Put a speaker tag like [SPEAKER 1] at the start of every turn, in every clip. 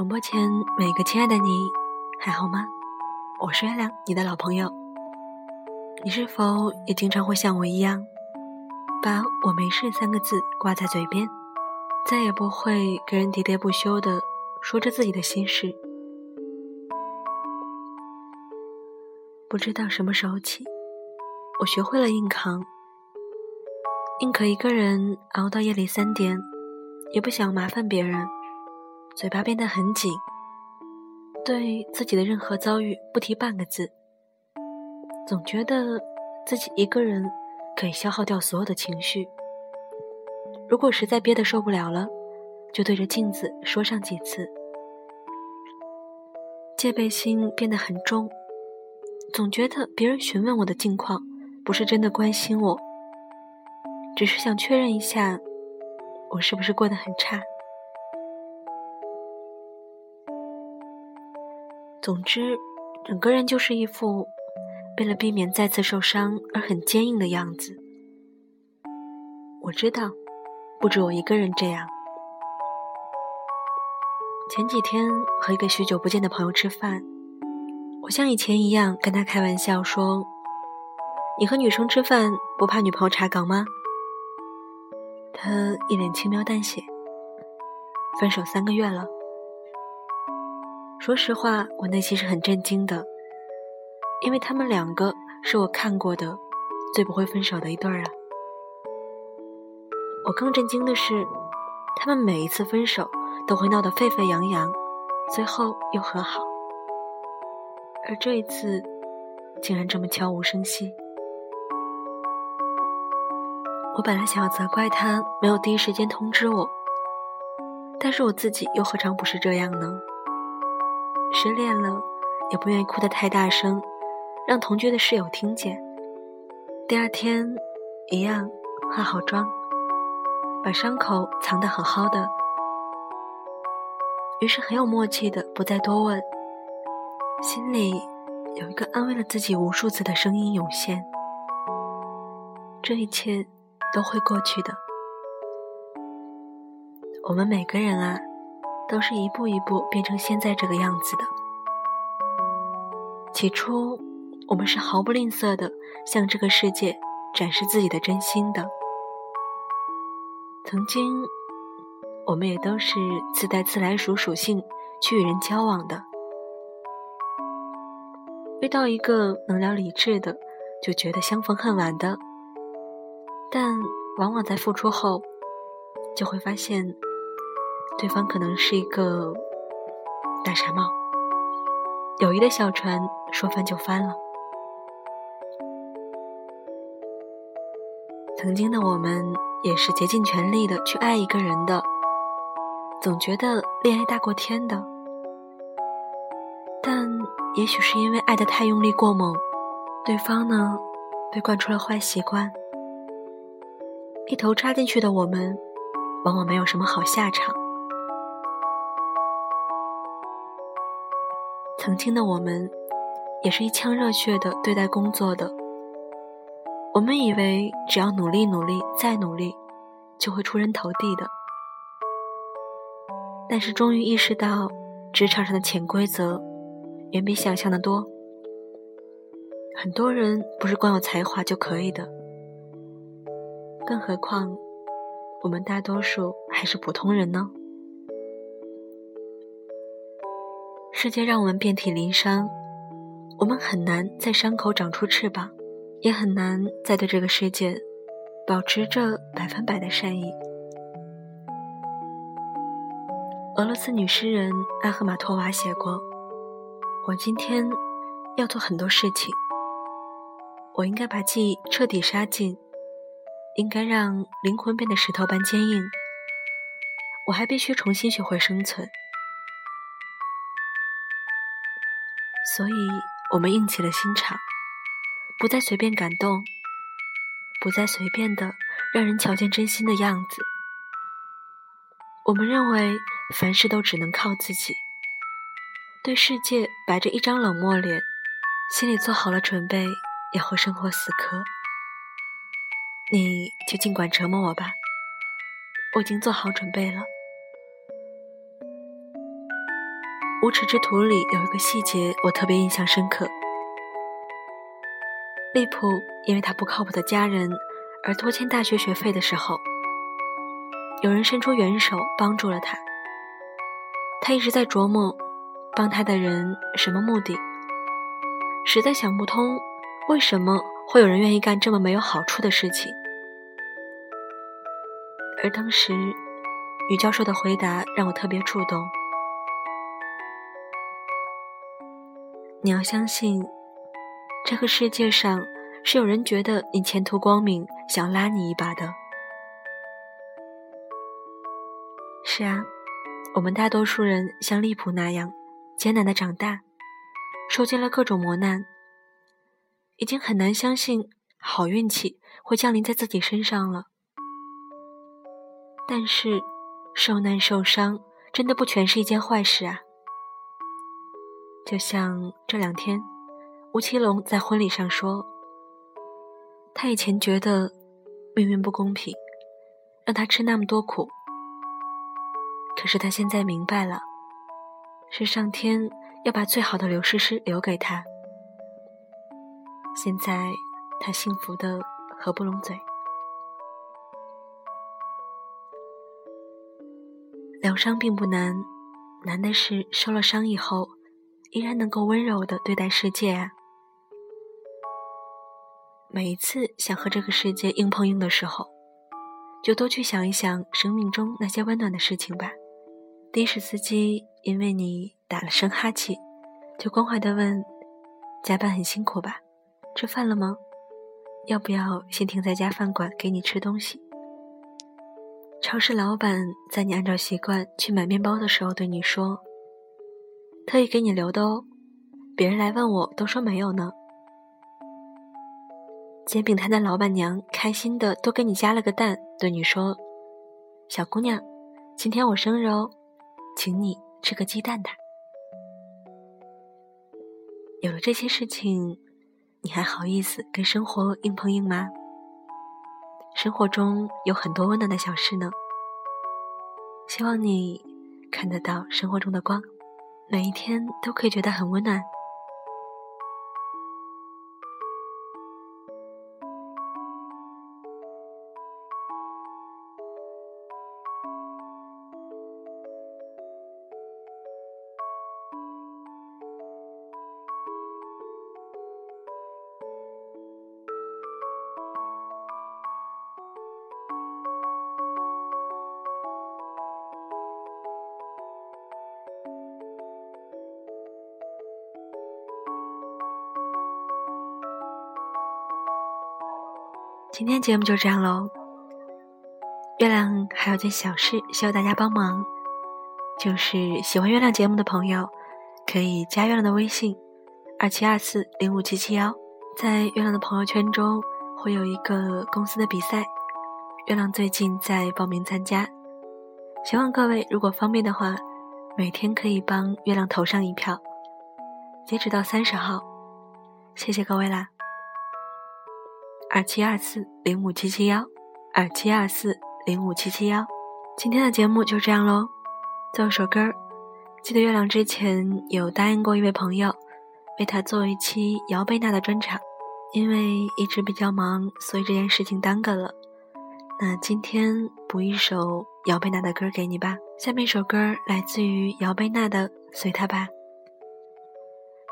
[SPEAKER 1] 广播前每个亲爱的你，还好吗？我是月亮，你的老朋友。你是否也经常会像我一样，把我没事三个字挂在嘴边，再也不会跟人喋喋不休的说着自己的心事？不知道什么时候起，我学会了硬扛，宁可一个人熬到夜里三点，也不想麻烦别人。嘴巴变得很紧，对自己的任何遭遇不提半个字，总觉得自己一个人可以消耗掉所有的情绪。如果实在憋得受不了了，就对着镜子说上几次。戒备心变得很重，总觉得别人询问我的近况，不是真的关心我，只是想确认一下我是不是过得很差。总之，整个人就是一副为了避免再次受伤而很坚硬的样子。我知道，不止我一个人这样。前几天和一个许久不见的朋友吃饭，我像以前一样跟他开玩笑说：“你和女生吃饭不怕女朋友查岗吗？”他一脸轻描淡写：“分手三个月了。”说实话，我内心是很震惊的，因为他们两个是我看过的最不会分手的一对儿啊。我更震惊的是，他们每一次分手都会闹得沸沸扬扬，最后又和好，而这一次竟然这么悄无声息。我本来想要责怪他没有第一时间通知我，但是我自己又何尝不是这样呢？失恋了，也不愿意哭得太大声，让同居的室友听见。第二天，一样化好妆，把伤口藏得好好的。于是很有默契的不再多问，心里有一个安慰了自己无数次的声音涌现：这一切都会过去的。我们每个人啊。都是一步一步变成现在这个样子的。起初，我们是毫不吝啬的向这个世界展示自己的真心的。曾经，我们也都是自带自来熟属性去与人交往的。遇到一个能聊理智的，就觉得相逢恨晚的。但往往在付出后，就会发现。对方可能是一个大傻帽，友谊的小船说翻就翻了。曾经的我们也是竭尽全力的去爱一个人的，总觉得恋爱大过天的。但也许是因为爱的太用力过猛，对方呢被惯出了坏习惯，一头扎进去的我们，往往没有什么好下场。曾经的我们，也是一腔热血的对待工作的。我们以为只要努力努力再努力，就会出人头地的。但是终于意识到，职场上的潜规则远比想象的多。很多人不是光有才华就可以的，更何况我们大多数还是普通人呢。世界让我们遍体鳞伤，我们很难在伤口长出翅膀，也很难再对这个世界保持着百分百的善意。俄罗斯女诗人阿赫玛托娃写过：“我今天要做很多事情，我应该把记忆彻底杀尽，应该让灵魂变得石头般坚硬，我还必须重新学会生存。”所以，我们硬起了心肠，不再随便感动，不再随便的让人瞧见真心的样子。我们认为凡事都只能靠自己，对世界摆着一张冷漠脸，心里做好了准备也和生活死磕。你就尽管折磨我吧，我已经做好准备了。无耻之徒里有一个细节我特别印象深刻。利普因为他不靠谱的家人而拖欠大学学费的时候，有人伸出援手帮助了他。他一直在琢磨，帮他的人什么目的，实在想不通，为什么会有人愿意干这么没有好处的事情。而当时，女教授的回答让我特别触动。你要相信，这个世界上是有人觉得你前途光明，想拉你一把的。是啊，我们大多数人像利普那样艰难的长大，受尽了各种磨难，已经很难相信好运气会降临在自己身上了。但是，受难受伤真的不全是一件坏事啊！就像这两天，吴奇隆在婚礼上说，他以前觉得命运不公平，让他吃那么多苦。可是他现在明白了，是上天要把最好的刘诗诗留给他。现在他幸福的合不拢嘴。疗伤并不难，难的是受了伤以后，依然能够温柔的对待世界啊！每一次想和这个世界硬碰硬的时候，就多去想一想生命中那些温暖的事情吧。的士司机因为你打了声哈气，就关怀的问：“加班很辛苦吧？吃饭了吗？要不要先停在家饭馆给你吃东西？”超市老板在你按照习惯去买面包的时候对你说：“特意给你留的哦，别人来问我都说没有呢。”煎饼摊的老板娘开心的多给你加了个蛋，对你说：“小姑娘，今天我生日哦，请你吃个鸡蛋蛋。”有了这些事情，你还好意思跟生活硬碰硬吗？生活中有很多温暖的小事呢，希望你看得到生活中的光，每一天都可以觉得很温暖。今天节目就这样喽。月亮还有件小事需要大家帮忙，就是喜欢月亮节目的朋友，可以加月亮的微信二七二四零五七七幺，在月亮的朋友圈中会有一个公司的比赛，月亮最近在报名参加，希望各位如果方便的话，每天可以帮月亮投上一票，截止到三十号，谢谢各位啦。二七二四零五七七幺，二七二四零五七七幺，今天的节目就这样喽。最后首歌，记得月亮之前有答应过一位朋友，为他做一期姚贝娜的专场，因为一直比较忙，所以这件事情耽搁了。那今天补一首姚贝娜的歌给你吧。下面一首歌来自于姚贝娜的《随他吧》。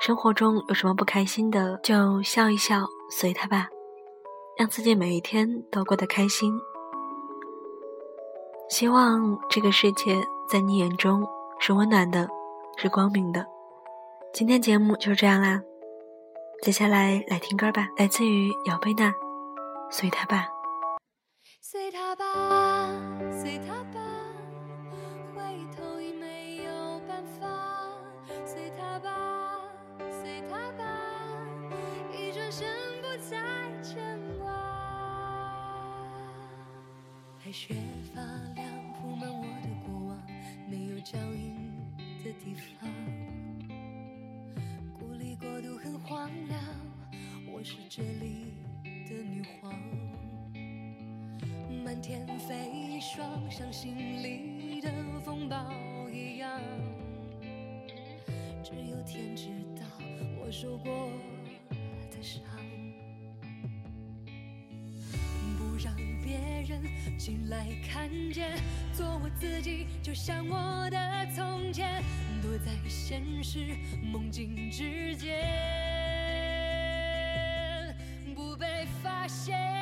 [SPEAKER 1] 生活中有什么不开心的，就笑一笑，随他吧。让自己每一天都过得开心。希望这个世界在你眼中是温暖的，是光明的。今天节目就是这样啦，接下来来听歌吧，来自于姚贝娜，《随他吧》。
[SPEAKER 2] 随他吧，随他吧，白雪发亮，铺满我的过往，没有脚印的地方，孤立过度很荒凉，我是这里的女皇，满天飞霜像心里的风暴一样，只有天知道我受过的伤。醒来看见做我自己，就像我的从前，躲在现实梦境之间，不被发现。